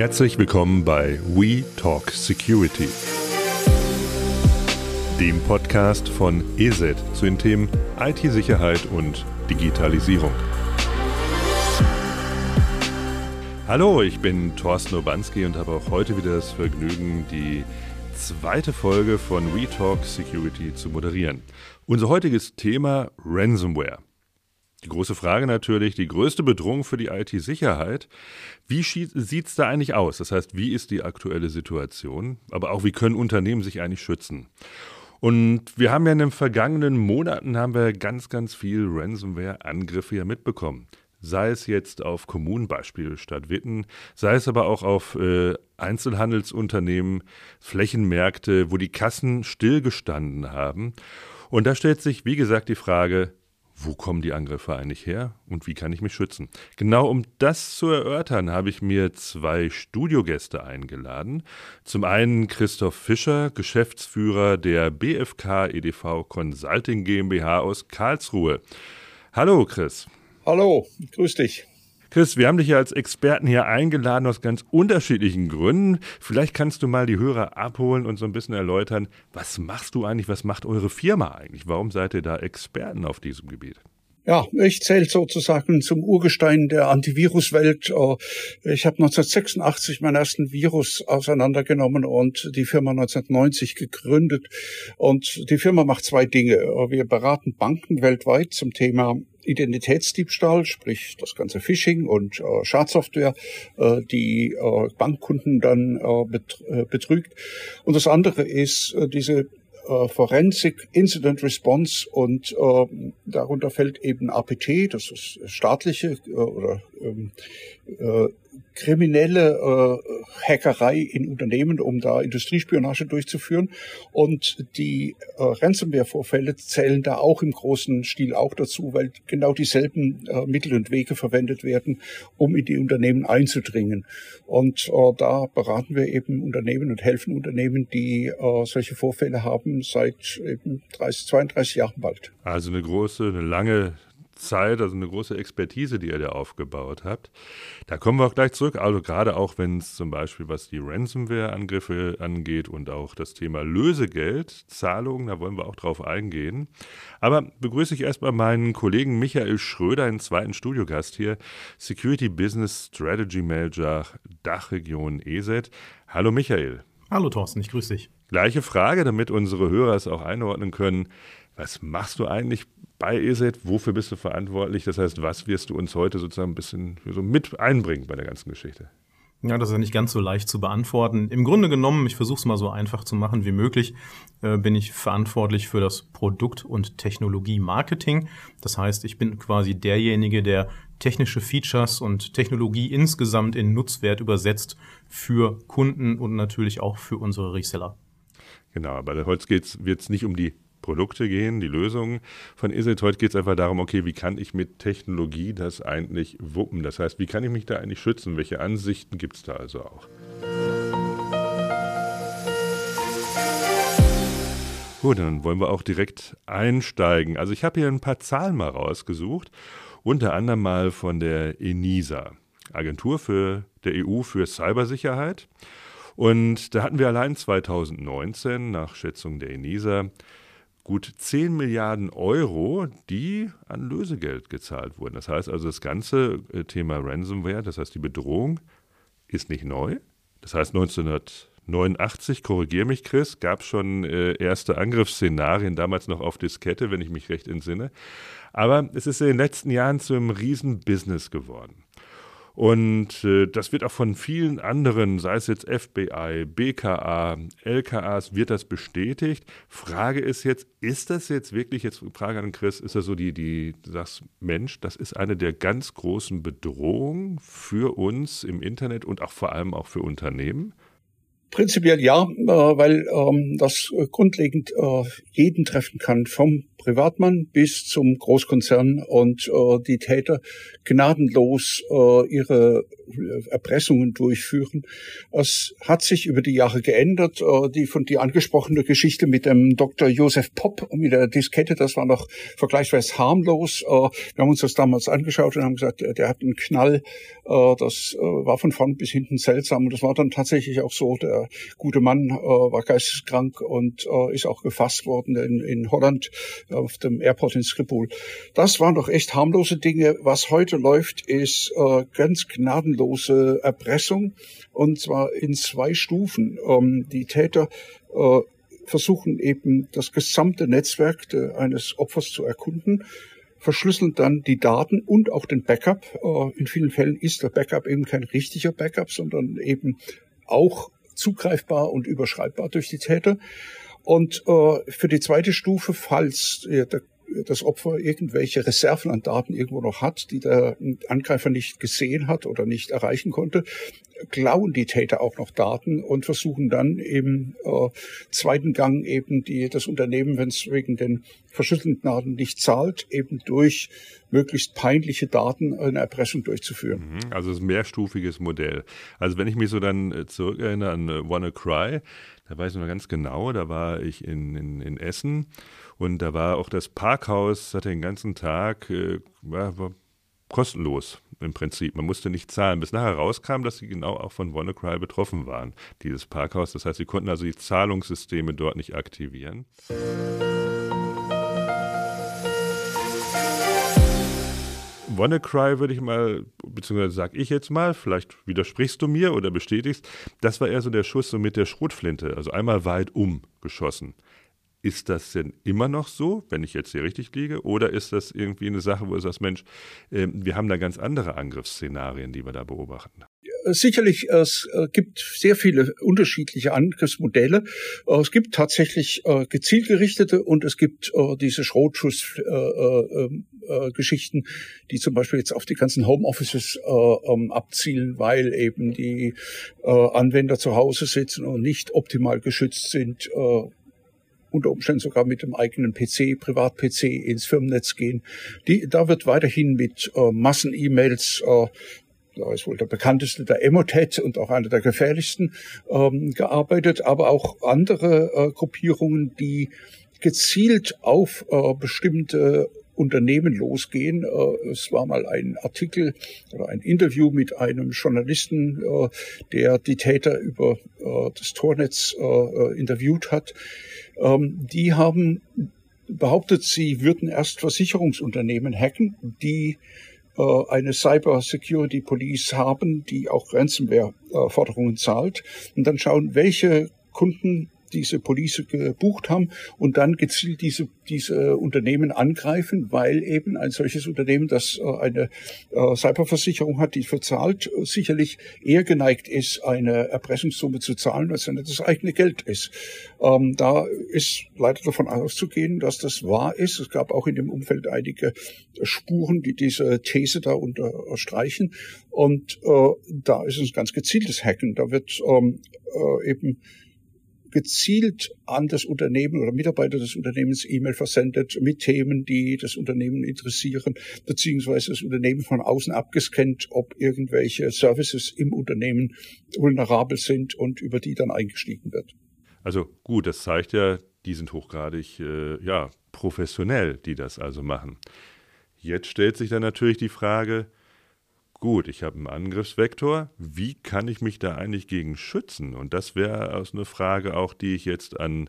Herzlich willkommen bei We Talk Security, dem Podcast von ESET zu den Themen IT-Sicherheit und Digitalisierung. Hallo, ich bin Thorsten Obanski und habe auch heute wieder das Vergnügen, die zweite Folge von We Talk Security zu moderieren. Unser heutiges Thema Ransomware. Die große Frage natürlich, die größte Bedrohung für die IT-Sicherheit. Wie sieht es da eigentlich aus? Das heißt, wie ist die aktuelle Situation? Aber auch, wie können Unternehmen sich eigentlich schützen? Und wir haben ja in den vergangenen Monaten haben wir ganz, ganz viel Ransomware-Angriffe ja mitbekommen. Sei es jetzt auf Kommunenbeispiel Stadt Witten, sei es aber auch auf äh, Einzelhandelsunternehmen, Flächenmärkte, wo die Kassen stillgestanden haben. Und da stellt sich, wie gesagt, die Frage, wo kommen die Angriffe eigentlich her und wie kann ich mich schützen? Genau um das zu erörtern, habe ich mir zwei Studiogäste eingeladen. Zum einen Christoph Fischer, Geschäftsführer der BFK EDV Consulting GmbH aus Karlsruhe. Hallo Chris. Hallo, grüß dich. Chris, wir haben dich ja als Experten hier eingeladen aus ganz unterschiedlichen Gründen. Vielleicht kannst du mal die Hörer abholen und so ein bisschen erläutern, was machst du eigentlich, was macht eure Firma eigentlich? Warum seid ihr da Experten auf diesem Gebiet? Ja, ich zähle sozusagen zum Urgestein der Antiviruswelt. Äh, ich habe 1986 meinen ersten Virus auseinandergenommen und die Firma 1990 gegründet. Und die Firma macht zwei Dinge. Wir beraten Banken weltweit zum Thema Identitätsdiebstahl, sprich das ganze Phishing und äh, Schadsoftware, äh, die äh, Bankkunden dann äh, bet äh, betrügt. Und das andere ist äh, diese äh, Forensik, Incident Response und äh, darunter fällt eben APT, das ist staatliche äh, oder ähm, äh, kriminelle äh, Hackerei in Unternehmen, um da Industriespionage durchzuführen. Und die äh, Ransomware-Vorfälle zählen da auch im großen Stil auch dazu, weil genau dieselben äh, Mittel und Wege verwendet werden, um in die Unternehmen einzudringen. Und äh, da beraten wir eben Unternehmen und helfen Unternehmen, die äh, solche Vorfälle haben, seit eben 30, 32 Jahren bald. Also eine große, eine lange Zeit, also eine große Expertise, die ihr da aufgebaut habt. Da kommen wir auch gleich zurück. Also gerade auch, wenn es zum Beispiel, was die Ransomware-Angriffe angeht und auch das Thema Lösegeld, Zahlungen, da wollen wir auch drauf eingehen. Aber begrüße ich erstmal meinen Kollegen Michael Schröder, einen zweiten Studiogast hier, Security Business Strategy Manager Dachregion ESET. Hallo Michael. Hallo Thorsten, ich grüße dich. Gleiche Frage, damit unsere Hörer es auch einordnen können. Was machst du eigentlich bei ESET, wofür bist du verantwortlich? Das heißt, was wirst du uns heute sozusagen ein bisschen so mit einbringen bei der ganzen Geschichte? Ja, das ist ja nicht ganz so leicht zu beantworten. Im Grunde genommen, ich versuche es mal so einfach zu machen wie möglich, äh, bin ich verantwortlich für das Produkt- und Technologie-Marketing. Das heißt, ich bin quasi derjenige, der technische Features und Technologie insgesamt in Nutzwert übersetzt für Kunden und natürlich auch für unsere Reseller. Genau, der Holz wird es nicht um die Produkte gehen, die Lösungen von ESET. Heute geht es einfach darum, okay, wie kann ich mit Technologie das eigentlich wuppen? Das heißt, wie kann ich mich da eigentlich schützen? Welche Ansichten gibt es da also auch? Gut, dann wollen wir auch direkt einsteigen. Also ich habe hier ein paar Zahlen mal rausgesucht, unter anderem mal von der ENISA, Agentur für der EU für Cybersicherheit. Und da hatten wir allein 2019 nach Schätzung der ENISA gut 10 Milliarden Euro, die an Lösegeld gezahlt wurden. Das heißt also, das ganze äh, Thema Ransomware, das heißt die Bedrohung, ist nicht neu. Das heißt, 1989, korrigiere mich Chris, gab es schon äh, erste Angriffsszenarien, damals noch auf Diskette, wenn ich mich recht entsinne. Aber es ist in den letzten Jahren zu einem Riesenbusiness geworden. Und äh, das wird auch von vielen anderen, sei es jetzt FBI, BKA, LKAs, wird das bestätigt. Frage ist jetzt, ist das jetzt wirklich, jetzt Frage an Chris, ist das so die, die, sagst, Mensch, das ist eine der ganz großen Bedrohungen für uns im Internet und auch vor allem auch für Unternehmen? Prinzipiell ja, äh, weil ähm, das grundlegend äh, jeden treffen kann, vom Privatmann bis zum Großkonzern und äh, die Täter gnadenlos ihre Erpressungen durchführen. Es hat sich über die Jahre geändert. Die von dir angesprochene Geschichte mit dem Dr. Josef Popp mit der Diskette, das war noch vergleichsweise harmlos. Wir haben uns das damals angeschaut und haben gesagt, der hat einen Knall. Das war von vorn bis hinten seltsam. Und das war dann tatsächlich auch so. Der gute Mann war geisteskrank und ist auch gefasst worden in, in Holland auf dem Airport in Schiphol. Das waren doch echt harmlose Dinge. Was heute läuft, ist äh, ganz gnadenlose Erpressung und zwar in zwei Stufen. Ähm, die Täter äh, versuchen eben das gesamte Netzwerk de, eines Opfers zu erkunden verschlüsseln dann die Daten und auch den Backup. Äh, in vielen Fällen ist der Backup eben kein richtiger Backup, sondern eben auch zugreifbar und überschreibbar durch die Täter. Und äh, für die zweite Stufe, falls äh, der das Opfer irgendwelche Reserven an Daten irgendwo noch hat, die der Angreifer nicht gesehen hat oder nicht erreichen konnte, klauen die Täter auch noch Daten und versuchen dann im äh, zweiten Gang eben die, das Unternehmen, wenn es wegen den verschüttelten Daten nicht zahlt, eben durch möglichst peinliche Daten eine Erpressung durchzuführen. Mhm, also ein mehrstufiges Modell. Also wenn ich mich so dann äh, zurückerinnere an äh, WannaCry, da weiß ich noch ganz genau, da war ich in, in, in Essen und da war auch das Parkhaus, hatte den ganzen Tag, äh, war, war kostenlos im Prinzip. Man musste nicht zahlen. Bis nachher rauskam, dass sie genau auch von WannaCry betroffen waren, dieses Parkhaus. Das heißt, sie konnten also die Zahlungssysteme dort nicht aktivieren. WannaCry würde ich mal, beziehungsweise sage ich jetzt mal, vielleicht widersprichst du mir oder bestätigst, das war eher so der Schuss so mit der Schrotflinte, also einmal weit um geschossen. Ist das denn immer noch so, wenn ich jetzt hier richtig liege? Oder ist das irgendwie eine Sache, wo du sagst, Mensch, ähm, wir haben da ganz andere Angriffsszenarien, die wir da beobachten? Sicherlich, es äh, gibt sehr viele unterschiedliche Angriffsmodelle. Äh, es gibt tatsächlich äh, gezielt gerichtete und es gibt diese Schrotschuss-Geschichten, die zum Beispiel jetzt auf die ganzen Homeoffices ähm, abzielen, weil eben die Anwender zu Hause sitzen und nicht optimal geschützt sind unter Umständen sogar mit dem eigenen PC, Privat-PC ins Firmennetz gehen. Die, da wird weiterhin mit äh, Massen-E-Mails äh, da ist wohl der bekannteste der Emotet und auch einer der gefährlichsten ähm, gearbeitet, aber auch andere äh, Gruppierungen, die gezielt auf äh, bestimmte Unternehmen losgehen. Äh, es war mal ein Artikel oder ein Interview mit einem Journalisten, äh, der die Täter über äh, das Tornetz interviewt hat. Ähm, die haben behauptet, sie würden erst Versicherungsunternehmen hacken, die eine Cyber Security Police haben, die auch Ransomware-Forderungen zahlt. Und dann schauen, welche Kunden diese Police gebucht haben und dann gezielt diese, diese Unternehmen angreifen, weil eben ein solches Unternehmen, das äh, eine äh, Cyberversicherung hat, die verzahlt, sicherlich eher geneigt ist, eine Erpressungssumme zu zahlen, als wenn das eigene Geld ist. Ähm, da ist leider davon auszugehen, dass das wahr ist. Es gab auch in dem Umfeld einige Spuren, die diese These da unterstreichen. Und äh, da ist es ganz gezieltes Hacken. Da wird ähm, äh, eben gezielt an das Unternehmen oder Mitarbeiter des Unternehmens E-Mail versendet mit Themen, die das Unternehmen interessieren, beziehungsweise das Unternehmen von außen abgescannt, ob irgendwelche Services im Unternehmen vulnerabel sind und über die dann eingestiegen wird. Also gut, das zeigt ja, die sind hochgradig äh, ja, professionell, die das also machen. Jetzt stellt sich dann natürlich die Frage, Gut, ich habe einen Angriffsvektor. Wie kann ich mich da eigentlich gegen schützen? Und das wäre also eine Frage auch, die ich jetzt an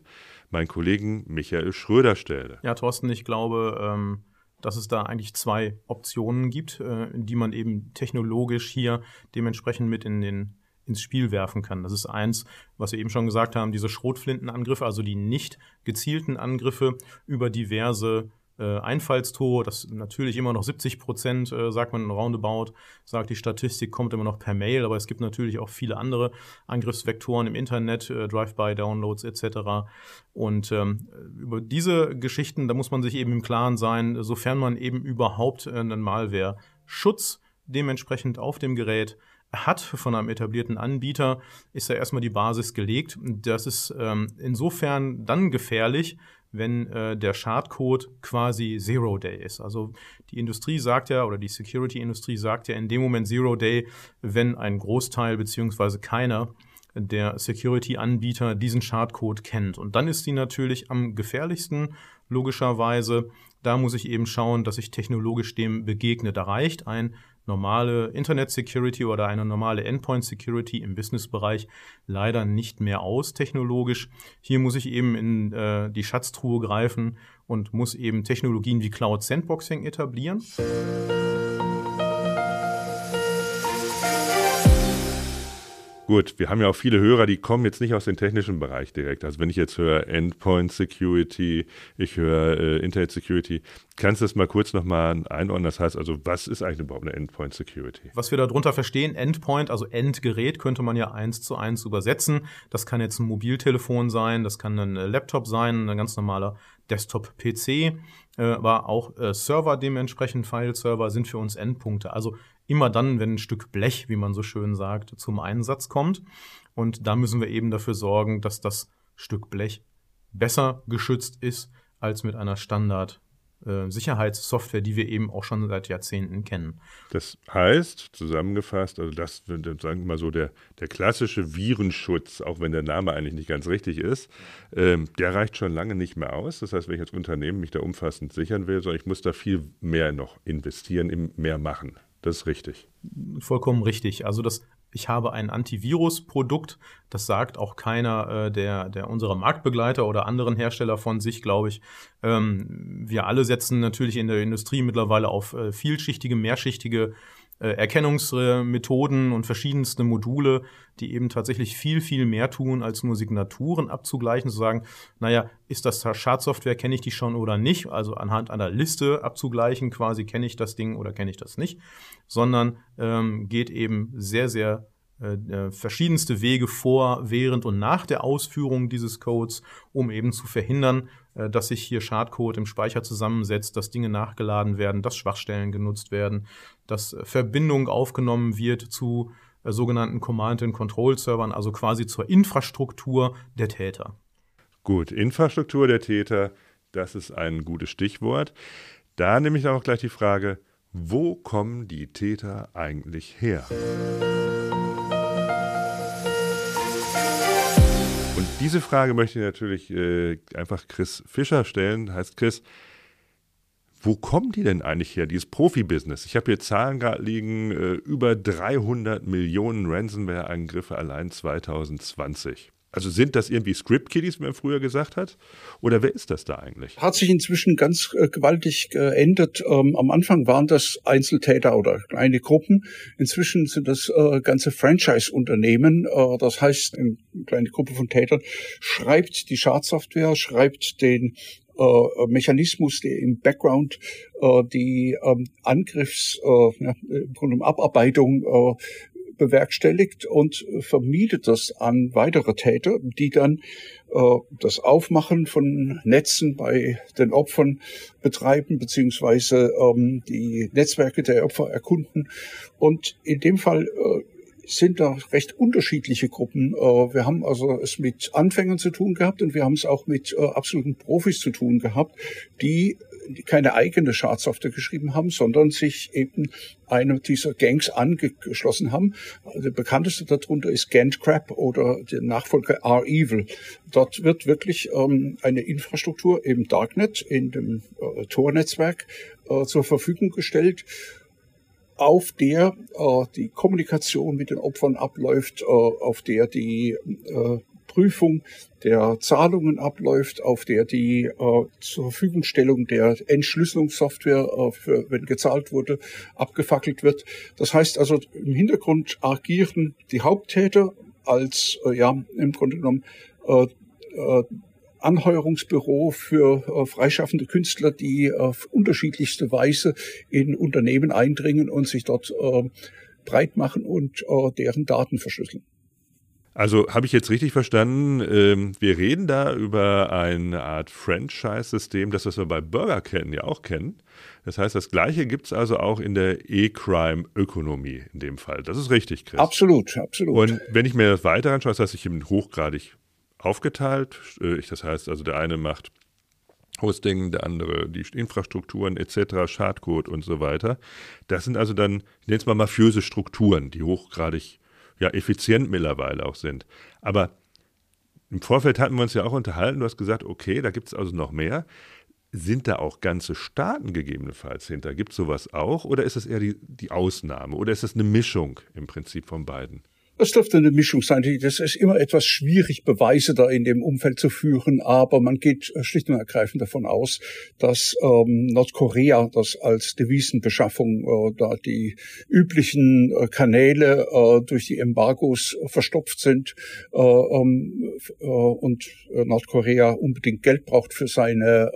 meinen Kollegen Michael Schröder stelle. Ja, Thorsten, ich glaube, ähm, dass es da eigentlich zwei Optionen gibt, äh, die man eben technologisch hier dementsprechend mit in den ins Spiel werfen kann. Das ist eins, was wir eben schon gesagt haben, diese Schrotflintenangriffe, also die nicht gezielten Angriffe über diverse äh, Einfallstore, das natürlich immer noch 70 Prozent, äh, sagt man roundabout, sagt die Statistik, kommt immer noch per Mail, aber es gibt natürlich auch viele andere Angriffsvektoren im Internet, äh, Drive-by-Downloads etc. Und ähm, über diese Geschichten, da muss man sich eben im Klaren sein, sofern man eben überhaupt äh, einen Malware-Schutz dementsprechend auf dem Gerät hat von einem etablierten Anbieter, ist ja erstmal die Basis gelegt. Das ist ähm, insofern dann gefährlich, wenn äh, der Schadcode quasi Zero Day ist. Also die Industrie sagt ja, oder die Security-Industrie sagt ja in dem Moment Zero Day, wenn ein Großteil beziehungsweise keiner der Security-Anbieter diesen Schadcode kennt. Und dann ist die natürlich am gefährlichsten, logischerweise. Da muss ich eben schauen, dass ich technologisch dem begegne. Da reicht ein normale Internet Security oder eine normale Endpoint Security im Businessbereich leider nicht mehr aus technologisch. Hier muss ich eben in äh, die Schatztruhe greifen und muss eben Technologien wie Cloud Sandboxing etablieren. Gut, wir haben ja auch viele Hörer, die kommen jetzt nicht aus dem technischen Bereich direkt. Also wenn ich jetzt höre Endpoint Security, ich höre äh, Internet Security, kannst du das mal kurz nochmal einordnen? Das heißt also, was ist eigentlich überhaupt eine Endpoint Security? Was wir darunter verstehen, Endpoint, also Endgerät, könnte man ja eins zu eins übersetzen. Das kann jetzt ein Mobiltelefon sein, das kann ein Laptop sein, ein ganz normaler Desktop-PC, äh, aber auch äh, Server dementsprechend, File-Server sind für uns Endpunkte. Also immer dann, wenn ein Stück Blech, wie man so schön sagt, zum Einsatz kommt. Und da müssen wir eben dafür sorgen, dass das Stück Blech besser geschützt ist als mit einer Standard äh, Sicherheitssoftware, die wir eben auch schon seit Jahrzehnten kennen. Das heißt, zusammengefasst, also das, sagen wir mal so, der, der klassische Virenschutz, auch wenn der Name eigentlich nicht ganz richtig ist, ähm, der reicht schon lange nicht mehr aus. Das heißt, wenn ich als Unternehmen mich da umfassend sichern will, sondern ich muss da viel mehr noch investieren, mehr machen. Das ist richtig. Vollkommen richtig. Also das, ich habe ein Antivirus-Produkt, das sagt auch keiner äh, der, der unserer Marktbegleiter oder anderen Hersteller von sich, glaube ich. Ähm, wir alle setzen natürlich in der Industrie mittlerweile auf äh, vielschichtige, mehrschichtige Erkennungsmethoden und verschiedenste Module, die eben tatsächlich viel, viel mehr tun, als nur Signaturen abzugleichen, zu sagen, naja, ist das Schadsoftware, kenne ich die schon oder nicht, also anhand einer Liste abzugleichen, quasi kenne ich das Ding oder kenne ich das nicht, sondern ähm, geht eben sehr, sehr äh, äh, verschiedenste Wege vor, während und nach der Ausführung dieses Codes, um eben zu verhindern, äh, dass sich hier Schadcode im Speicher zusammensetzt, dass Dinge nachgeladen werden, dass Schwachstellen genutzt werden, dass Verbindung aufgenommen wird zu sogenannten Command-and-Control-Servern, also quasi zur Infrastruktur der Täter. Gut, Infrastruktur der Täter, das ist ein gutes Stichwort. Da nehme ich auch gleich die Frage, wo kommen die Täter eigentlich her? Diese Frage möchte ich natürlich äh, einfach Chris Fischer stellen. Heißt Chris, wo kommen die denn eigentlich her, dieses Profibusiness? Ich habe hier Zahlen gerade liegen, äh, über 300 Millionen Ransomware-Angriffe allein 2020. Also sind das irgendwie Script-Kiddies, wie man früher gesagt hat? Oder wer ist das da eigentlich? Hat sich inzwischen ganz äh, gewaltig geändert. Ähm, am Anfang waren das Einzeltäter oder kleine Gruppen. Inzwischen sind das äh, ganze Franchise-Unternehmen. Äh, das heißt, eine kleine Gruppe von Tätern schreibt die Schadsoftware, schreibt den äh, Mechanismus, der im Background äh, die ähm, Angriffs, äh, ja, Abarbeitung bewerkstelligt und vermietet das an weitere Täter, die dann äh, das Aufmachen von Netzen bei den Opfern betreiben, beziehungsweise ähm, die Netzwerke der Opfer erkunden. Und in dem Fall äh, sind da recht unterschiedliche Gruppen. Äh, wir haben also es mit Anfängern zu tun gehabt und wir haben es auch mit äh, absoluten Profis zu tun gehabt, die keine eigene Schadsoftware geschrieben haben, sondern sich eben einer dieser Gangs angeschlossen haben. Der bekannteste darunter ist Gantcrap oder der Nachfolger R-Evil. Dort wird wirklich ähm, eine Infrastruktur im Darknet, in dem äh, Tor-Netzwerk äh, zur Verfügung gestellt auf der äh, die Kommunikation mit den Opfern abläuft, äh, auf der die äh, Prüfung der Zahlungen abläuft, auf der die äh, zur Verfügungstellung der Entschlüsselungssoftware, äh, für, wenn gezahlt wurde, abgefackelt wird. Das heißt also, im Hintergrund agieren die Haupttäter als, äh, ja, im Grunde genommen, äh, äh, Anheuerungsbüro für äh, freischaffende Künstler, die auf unterschiedlichste Weise in Unternehmen eindringen und sich dort äh, breit machen und äh, deren Daten verschlüsseln. Also habe ich jetzt richtig verstanden, ähm, wir reden da über eine Art Franchise-System, das was wir bei Burger kennen, ja auch kennen. Das heißt, das Gleiche gibt es also auch in der E-Crime-Ökonomie in dem Fall. Das ist richtig, Chris. Absolut, absolut. Und wenn ich mir das weiter anschaue, das heißt, ich bin hochgradig aufgeteilt. Äh, das heißt also, der eine macht Hosting, der andere die Infrastrukturen etc., Schadcode und so weiter. Das sind also dann, ich nenne es mal mafiöse Strukturen, die hochgradig ja, effizient mittlerweile auch sind. Aber im Vorfeld hatten wir uns ja auch unterhalten, du hast gesagt, okay, da gibt es also noch mehr. Sind da auch ganze Staaten gegebenenfalls hinter? Gibt es sowas auch? Oder ist es eher die, die Ausnahme? Oder ist es eine Mischung im Prinzip von beiden? Das dürfte eine Mischung sein. Das ist immer etwas schwierig, Beweise da in dem Umfeld zu führen, aber man geht äh, schlicht und ergreifend davon aus, dass ähm, Nordkorea das als Devisenbeschaffung äh, da die üblichen äh, Kanäle äh, durch die Embargos verstopft sind äh, ähm, äh, und Nordkorea unbedingt Geld braucht für seine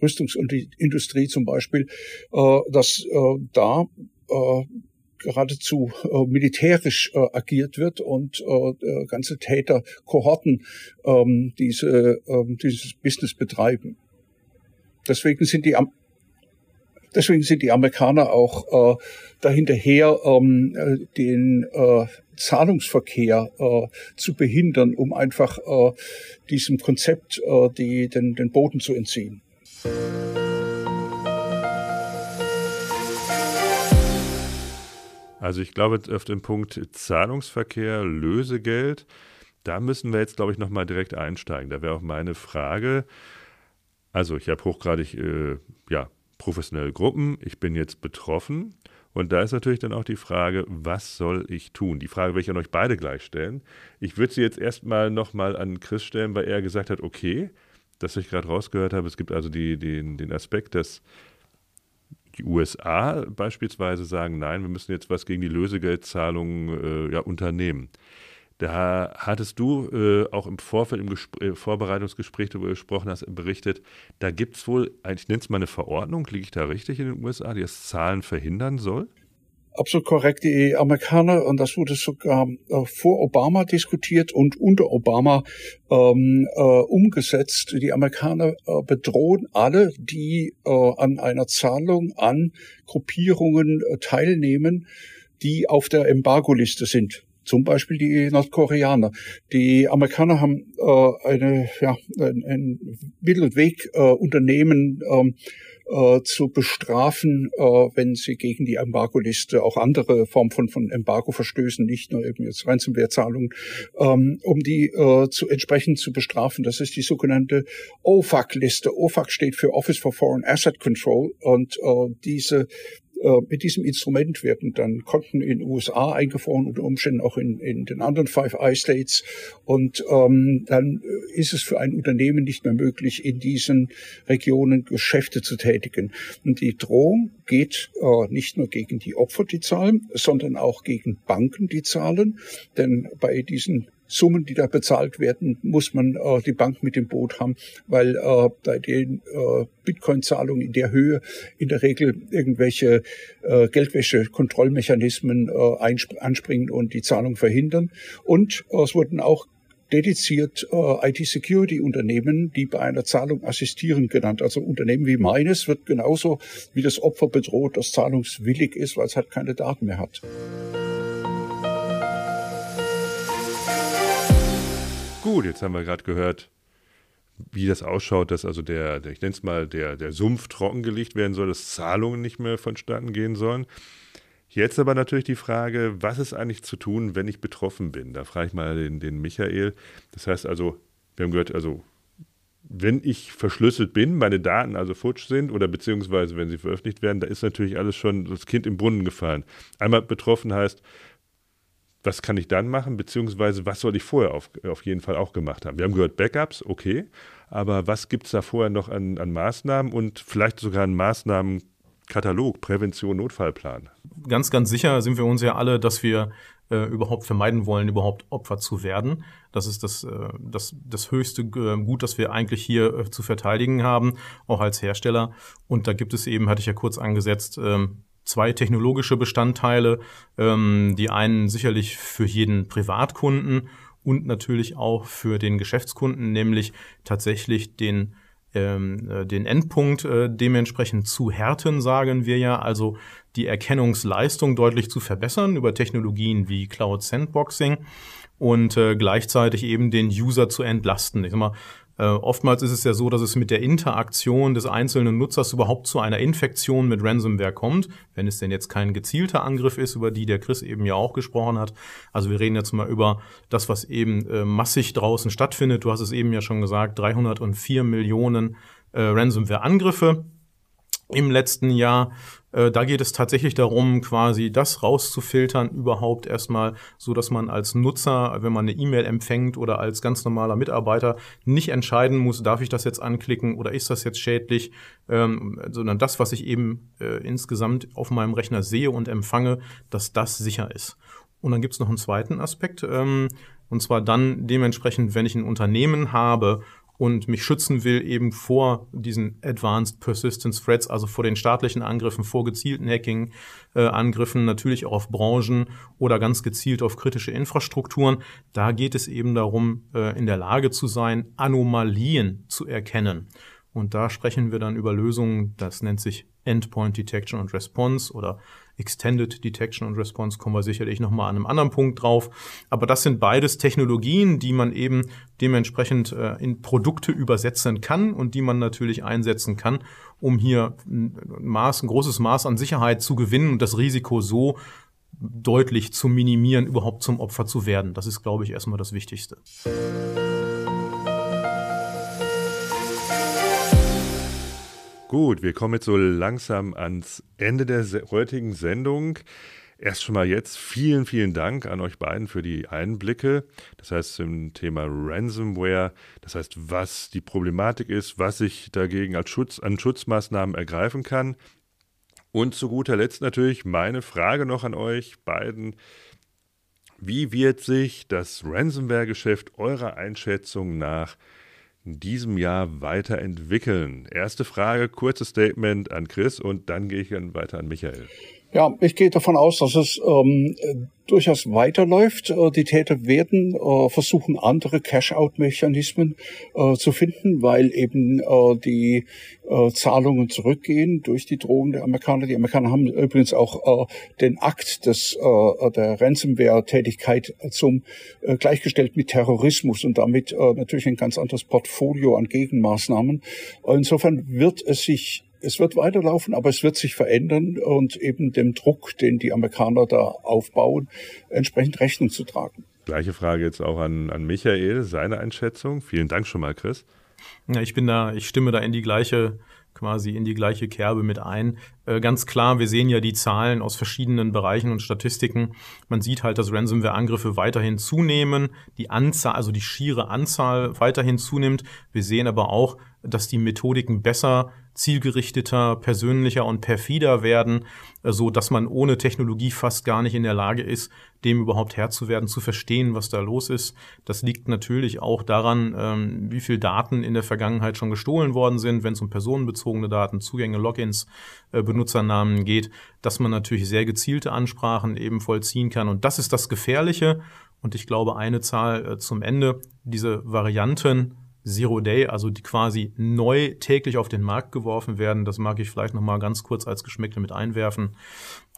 Rüstungsindustrie zum Beispiel, dass da geradezu äh, militärisch äh, agiert wird und äh, äh ganze Täterkohorten ähm, diese, ähm, dieses Business betreiben. Deswegen sind die Deswegen sind die Amerikaner auch äh, dahinterher, ähm, äh, den äh, Zahlungsverkehr äh, zu behindern, um einfach äh, diesem Konzept äh, die, den, den Boden zu entziehen. Also ich glaube, auf den Punkt Zahlungsverkehr, Lösegeld, da müssen wir jetzt, glaube ich, nochmal direkt einsteigen. Da wäre auch meine Frage. Also ich habe hochgradig äh, ja, professionelle Gruppen, ich bin jetzt betroffen. Und da ist natürlich dann auch die Frage, was soll ich tun? Die Frage werde ich an euch beide gleich stellen. Ich würde sie jetzt erstmal nochmal an Chris stellen, weil er gesagt hat, okay, dass ich gerade rausgehört habe, es gibt also die, den, den Aspekt, dass die USA beispielsweise sagen, nein, wir müssen jetzt was gegen die Lösegeldzahlungen äh, ja, unternehmen. Da hattest du äh, auch im Vorfeld, im Gespr äh, Vorbereitungsgespräch, darüber gesprochen hast, berichtet, da gibt es wohl, ich nenne es mal eine Verordnung, liege ich da richtig in den USA, die das Zahlen verhindern soll? Absolut korrekt. Die Amerikaner, und das wurde sogar äh, vor Obama diskutiert und unter Obama ähm, äh, umgesetzt. Die Amerikaner äh, bedrohen alle, die äh, an einer Zahlung an Gruppierungen äh, teilnehmen, die auf der Embargo-Liste sind. Zum Beispiel die Nordkoreaner. Die Amerikaner haben äh, eine, ja, ein, ein Mittel- und Weg-Unternehmen ähm, äh, zu bestrafen, äh, wenn sie gegen die Embargo-Liste auch andere Formen von, von Embargo verstößen, nicht nur eben jetzt Ransomware-Zahlungen, ähm, um die äh, zu entsprechend zu bestrafen. Das ist die sogenannte OFAC-Liste. OFAC steht für Office for Foreign Asset Control und äh, diese äh, mit diesem Instrument werden dann Konten in den USA eingefroren, unter Umständen auch in, in den anderen Five Eye States. Und ähm, dann ist es für ein Unternehmen nicht mehr möglich, in diesen Regionen Geschäfte zu tätigen. Und die Drohung geht äh, nicht nur gegen die Opfer, die zahlen, sondern auch gegen Banken, die zahlen. Denn bei diesen Summen, die da bezahlt werden, muss man äh, die Bank mit dem Boot haben, weil äh, bei den äh, Bitcoin-Zahlungen in der Höhe in der Regel irgendwelche äh, Geldwäsche-Kontrollmechanismen äh, anspringen und die Zahlung verhindern. Und äh, es wurden auch dediziert äh, IT-Security-Unternehmen, die bei einer Zahlung assistieren, genannt. Also Unternehmen wie meines wird genauso wie das Opfer bedroht, das zahlungswillig ist, weil es halt keine Daten mehr hat. Gut, jetzt haben wir gerade gehört, wie das ausschaut, dass also der, der ich nenne es mal, der, der Sumpf trockengelegt werden soll, dass Zahlungen nicht mehr vonstatten gehen sollen. Jetzt aber natürlich die Frage, was ist eigentlich zu tun, wenn ich betroffen bin? Da frage ich mal den, den Michael. Das heißt also, wir haben gehört, also wenn ich verschlüsselt bin, meine Daten also futsch sind oder beziehungsweise wenn sie veröffentlicht werden, da ist natürlich alles schon das Kind im Brunnen gefallen. Einmal betroffen heißt, was kann ich dann machen, beziehungsweise was soll ich vorher auf, auf jeden Fall auch gemacht haben. Wir haben gehört, Backups, okay, aber was gibt es da vorher noch an, an Maßnahmen und vielleicht sogar einen Maßnahmenkatalog, Prävention, Notfallplan? Ganz, ganz sicher sind wir uns ja alle, dass wir äh, überhaupt vermeiden wollen, überhaupt Opfer zu werden. Das ist das, äh, das, das höchste äh, Gut, das wir eigentlich hier äh, zu verteidigen haben, auch als Hersteller. Und da gibt es eben, hatte ich ja kurz angesetzt, ähm, zwei technologische Bestandteile. Ähm, die einen sicherlich für jeden Privatkunden und natürlich auch für den Geschäftskunden, nämlich tatsächlich den ähm, äh, den Endpunkt äh, dementsprechend zu härten, sagen wir ja, also die Erkennungsleistung deutlich zu verbessern über Technologien wie Cloud Sandboxing und äh, gleichzeitig eben den User zu entlasten. Ich sag mal, Äh, oftmals ist es ja so, dass es mit der Interaktion des einzelnen Nutzers überhaupt zu einer Infektion mit Ransomware kommt, wenn es denn jetzt kein gezielter Angriff ist, über die der Chris eben ja auch gesprochen hat. Also wir reden jetzt mal über das, was eben äh, massig draußen stattfindet. Du hast es eben ja schon gesagt, 304 Millionen äh, Ransomware-Angriffe im letzten Jahr. Äh, da geht es tatsächlich darum, quasi das rauszufiltern überhaupt erstmal, so dass man als Nutzer, wenn man eine E-Mail empfängt oder als ganz normaler Mitarbeiter nicht entscheiden muss, darf ich das jetzt anklicken oder ist das jetzt schädlich, ähm, sondern das, was ich eben äh, insgesamt auf meinem Rechner sehe und empfange, dass das sicher ist. Und dann gibt es noch einen zweiten Aspekt, ähm, und zwar dann dementsprechend, wenn ich ein Unternehmen habe und mich schützen will eben vor diesen Advanced Persistence Threats, also vor den staatlichen Angriffen, vor gezielten Hacking-Angriffen, äh, natürlich auch auf Branchen oder ganz gezielt auf kritische Infrastrukturen. Da geht es eben darum, äh, in der Lage zu sein, Anomalien zu erkennen. Und da sprechen wir dann über Lösungen, das nennt sich Endpoint Detection and Response oder Extended Detection and Response kommen wir sicherlich nochmal an einem anderen Punkt drauf. Aber das sind beides Technologien, die man eben dementsprechend äh, in Produkte übersetzen kann und die man natürlich einsetzen kann, um hier ein, Maß, ein großes Maß an Sicherheit zu gewinnen und das Risiko so deutlich zu minimieren, überhaupt zum Opfer zu werden. Das ist, glaube ich, erstmal das Wichtigste. Gut, wir kommen jetzt so langsam ans Ende der heutigen Sendung. Erst schon mal jetzt vielen, vielen Dank an euch beiden für die Einblicke. Das heißt zum Thema Ransomware, das heißt, was die Problematik ist, was ich dagegen als Schutz, an Schutzmaßnahmen ergreifen kann. Und zu guter Letzt natürlich meine Frage noch an euch beiden. Wie wird sich das Ransomware-Geschäft eurer Einschätzung nach in diesem Jahr weiterentwickeln? Erste Frage, kurzes Statement an Chris und dann gehe ich dann weiter an Michael. Ja, ich gehe davon aus, dass es ähm, durchaus weiterläuft. Äh, die Täter werden äh, versuchen, andere Cash-out-Mechanismen äh, zu finden, weil eben äh, die äh, Zahlungen zurückgehen durch die Drohungen der Amerikaner. Die Amerikaner haben übrigens auch äh, den Akt des, der Ransomware-Tätigkeit zum gleichgestellt mit Terrorismus und damit natürlich ein ganz anderes Portfolio an Gegenmaßnahmen. Insofern wird es sich es wird weiterlaufen, aber es wird sich verändern und eben dem Druck, den die Amerikaner da aufbauen, entsprechend Rechnung zu tragen. Gleiche Frage jetzt auch an, an Michael, seine Einschätzung. Vielen Dank schon mal, Chris. Ja, ich bin da, ich stimme da in die gleiche quasi in die gleiche Kerbe mit ein. Äh, ganz klar, wir sehen ja die Zahlen aus verschiedenen Bereichen und Statistiken. Man sieht halt, dass Ransomware-Angriffe weiterhin zunehmen, die Anzahl, also die schiere Anzahl weiterhin zunimmt. Wir sehen aber auch, dass die Methodiken besser zielgerichteter, persönlicher und perfider werden, äh, so dass man ohne Technologie fast gar nicht in der Lage ist, dem überhaupt Herr zu werden, zu verstehen, was da los ist. Das liegt natürlich auch daran, ähm, wie viel Daten in der Vergangenheit schon gestohlen worden sind, wenn es um personenbezogene Daten, Zugänge, Logins, äh, Benutzernamen geht, dass man natürlich sehr gezielte Ansprachen eben vollziehen kann. Und das ist das Gefährliche. Und ich glaube, eine Zahl äh, zum Ende, diese Varianten, Zero Day, also die quasi neu täglich auf den Markt geworfen werden, das mag ich vielleicht nochmal ganz kurz als Geschmäckle mit einwerfen,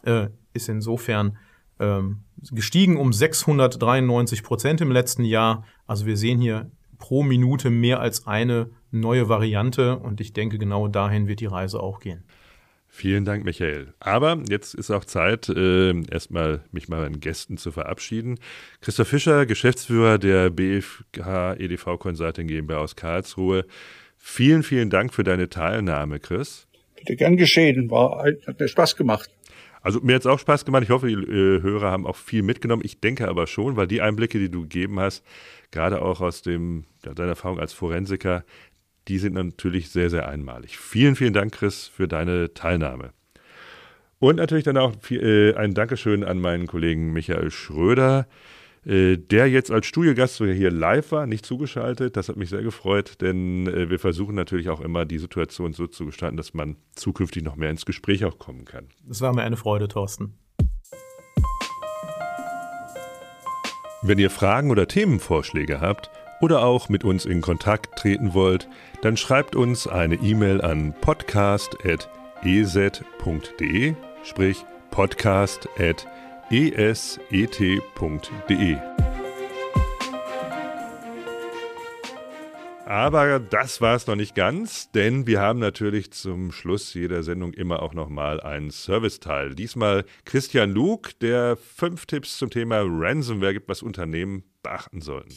äh, ist insofern ähm, gestiegen um 693 Prozent im letzten Jahr. Also wir sehen hier pro Minute mehr als eine neue Variante und ich denke, genau dahin wird die Reise auch gehen. Vielen Dank, Michael. Aber jetzt ist auch Zeit, äh, erstmal mich mal meinen Gästen zu verabschieden. Christoph Fischer, Geschäftsführer der BFH EDV Consulting GmbH aus Karlsruhe. Vielen, vielen Dank für deine Teilnahme, Chris. Bitte gern geschehen. War, hat mir Spaß gemacht. Also mir hat es auch Spaß gemacht. Ich hoffe, die äh, Hörer haben auch viel mitgenommen. Ich denke aber schon, weil die Einblicke, die du gegeben hast, gerade auch aus dem, deiner Erfahrung als Forensiker, die sind natürlich sehr, sehr einmalig. Vielen, vielen Dank, Chris, für deine Teilnahme. Und natürlich dann auch äh, ein Dankeschön an meinen Kollegen Michael Schröder, äh, der jetzt als Studiogast hier live war, nicht zugeschaltet. Das hat mich sehr gefreut, denn äh, wir versuchen natürlich auch immer die Situation so zu gestalten, dass man zukünftig noch mehr ins Gespräch auch kommen kann. Es war mir eine Freude, Thorsten. Wenn ihr Fragen oder Themenvorschläge habt, oder auch mit uns in Kontakt treten wollt, dann schreibt uns eine E-Mail an podcast.ez.de, sprich podcast.eset.de. Aber das war es noch nicht ganz, denn wir haben natürlich zum Schluss jeder Sendung immer auch nochmal einen Serviceteil. Diesmal Christian Luke, der fünf Tipps zum Thema Ransomware gibt, was Unternehmen beachten sollten.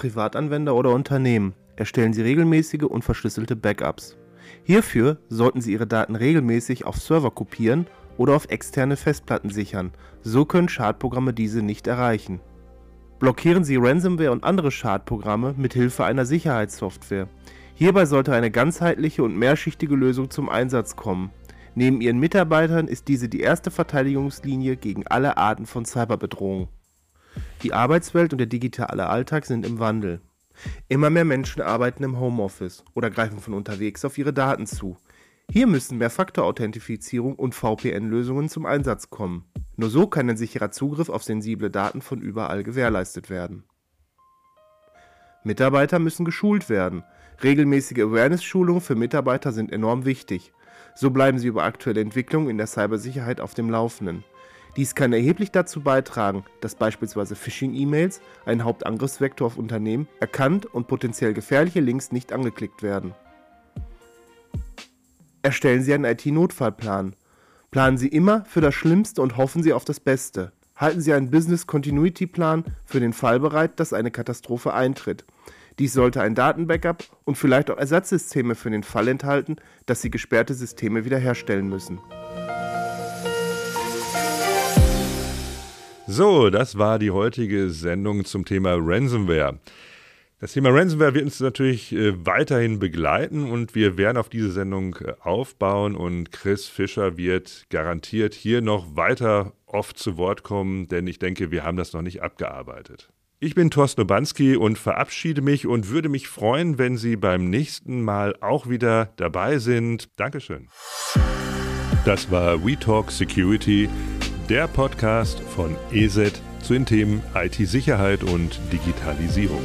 Privatanwender oder Unternehmen, erstellen Sie regelmäßige und verschlüsselte Backups. Hierfür sollten Sie Ihre Daten regelmäßig auf Server kopieren oder auf externe Festplatten sichern, so können Schadprogramme diese nicht erreichen. Blockieren Sie Ransomware und andere Schadprogramme mit Hilfe einer Sicherheitssoftware. Hierbei sollte eine ganzheitliche und mehrschichtige Lösung zum Einsatz kommen. Neben Ihren Mitarbeitern ist diese die erste Verteidigungslinie gegen alle Arten von Cyberbedrohung. Die Arbeitswelt und der digitale Alltag sind im Wandel. Immer mehr Menschen arbeiten im Homeoffice oder greifen von unterwegs auf ihre Daten zu. Hier müssen Mehrfaktor-Authentifizierung und VPN-Lösungen zum Einsatz kommen. Nur so kann ein sicherer Zugriff auf sensible Daten von überall gewährleistet werden. Mitarbeiter müssen geschult werden. Regelmäßige Awareness-Schulungen für Mitarbeiter sind enorm wichtig. So bleiben sie über aktuelle Entwicklungen in der Cybersicherheit auf dem Laufenden. Dies kann erheblich dazu beitragen, dass beispielsweise Phishing-E-Mails, ein Hauptangriffsvektor auf Unternehmen, erkannt und potenziell gefährliche Links nicht angeklickt werden. Erstellen Sie einen IT-Notfallplan. Planen Sie immer für das Schlimmste und hoffen Sie auf das Beste. Halten Sie einen Business Continuity Plan für den Fall bereit, dass eine Katastrophe eintritt. Dies sollte ein Datenbackup und vielleicht auch Ersatzsysteme für den Fall enthalten, dass Sie gesperrte Systeme wiederherstellen müssen. So, das war die heutige Sendung zum Thema Ransomware. Das Thema Ransomware wird uns natürlich äh, weiterhin begleiten und wir werden auf diese Sendung äh, aufbauen und Chris Fischer wird garantiert hier noch weiter oft zu Wort kommen, denn ich denke, wir haben das noch nicht abgearbeitet. Ich bin Thorsten Obanski und verabschiede mich und würde mich freuen, wenn Sie beim nächsten Mal auch wieder dabei sind. Dankeschön. Das war We Talk Security, der Podcast von EZ zu den Themen IT-Sicherheit und Digitalisierung.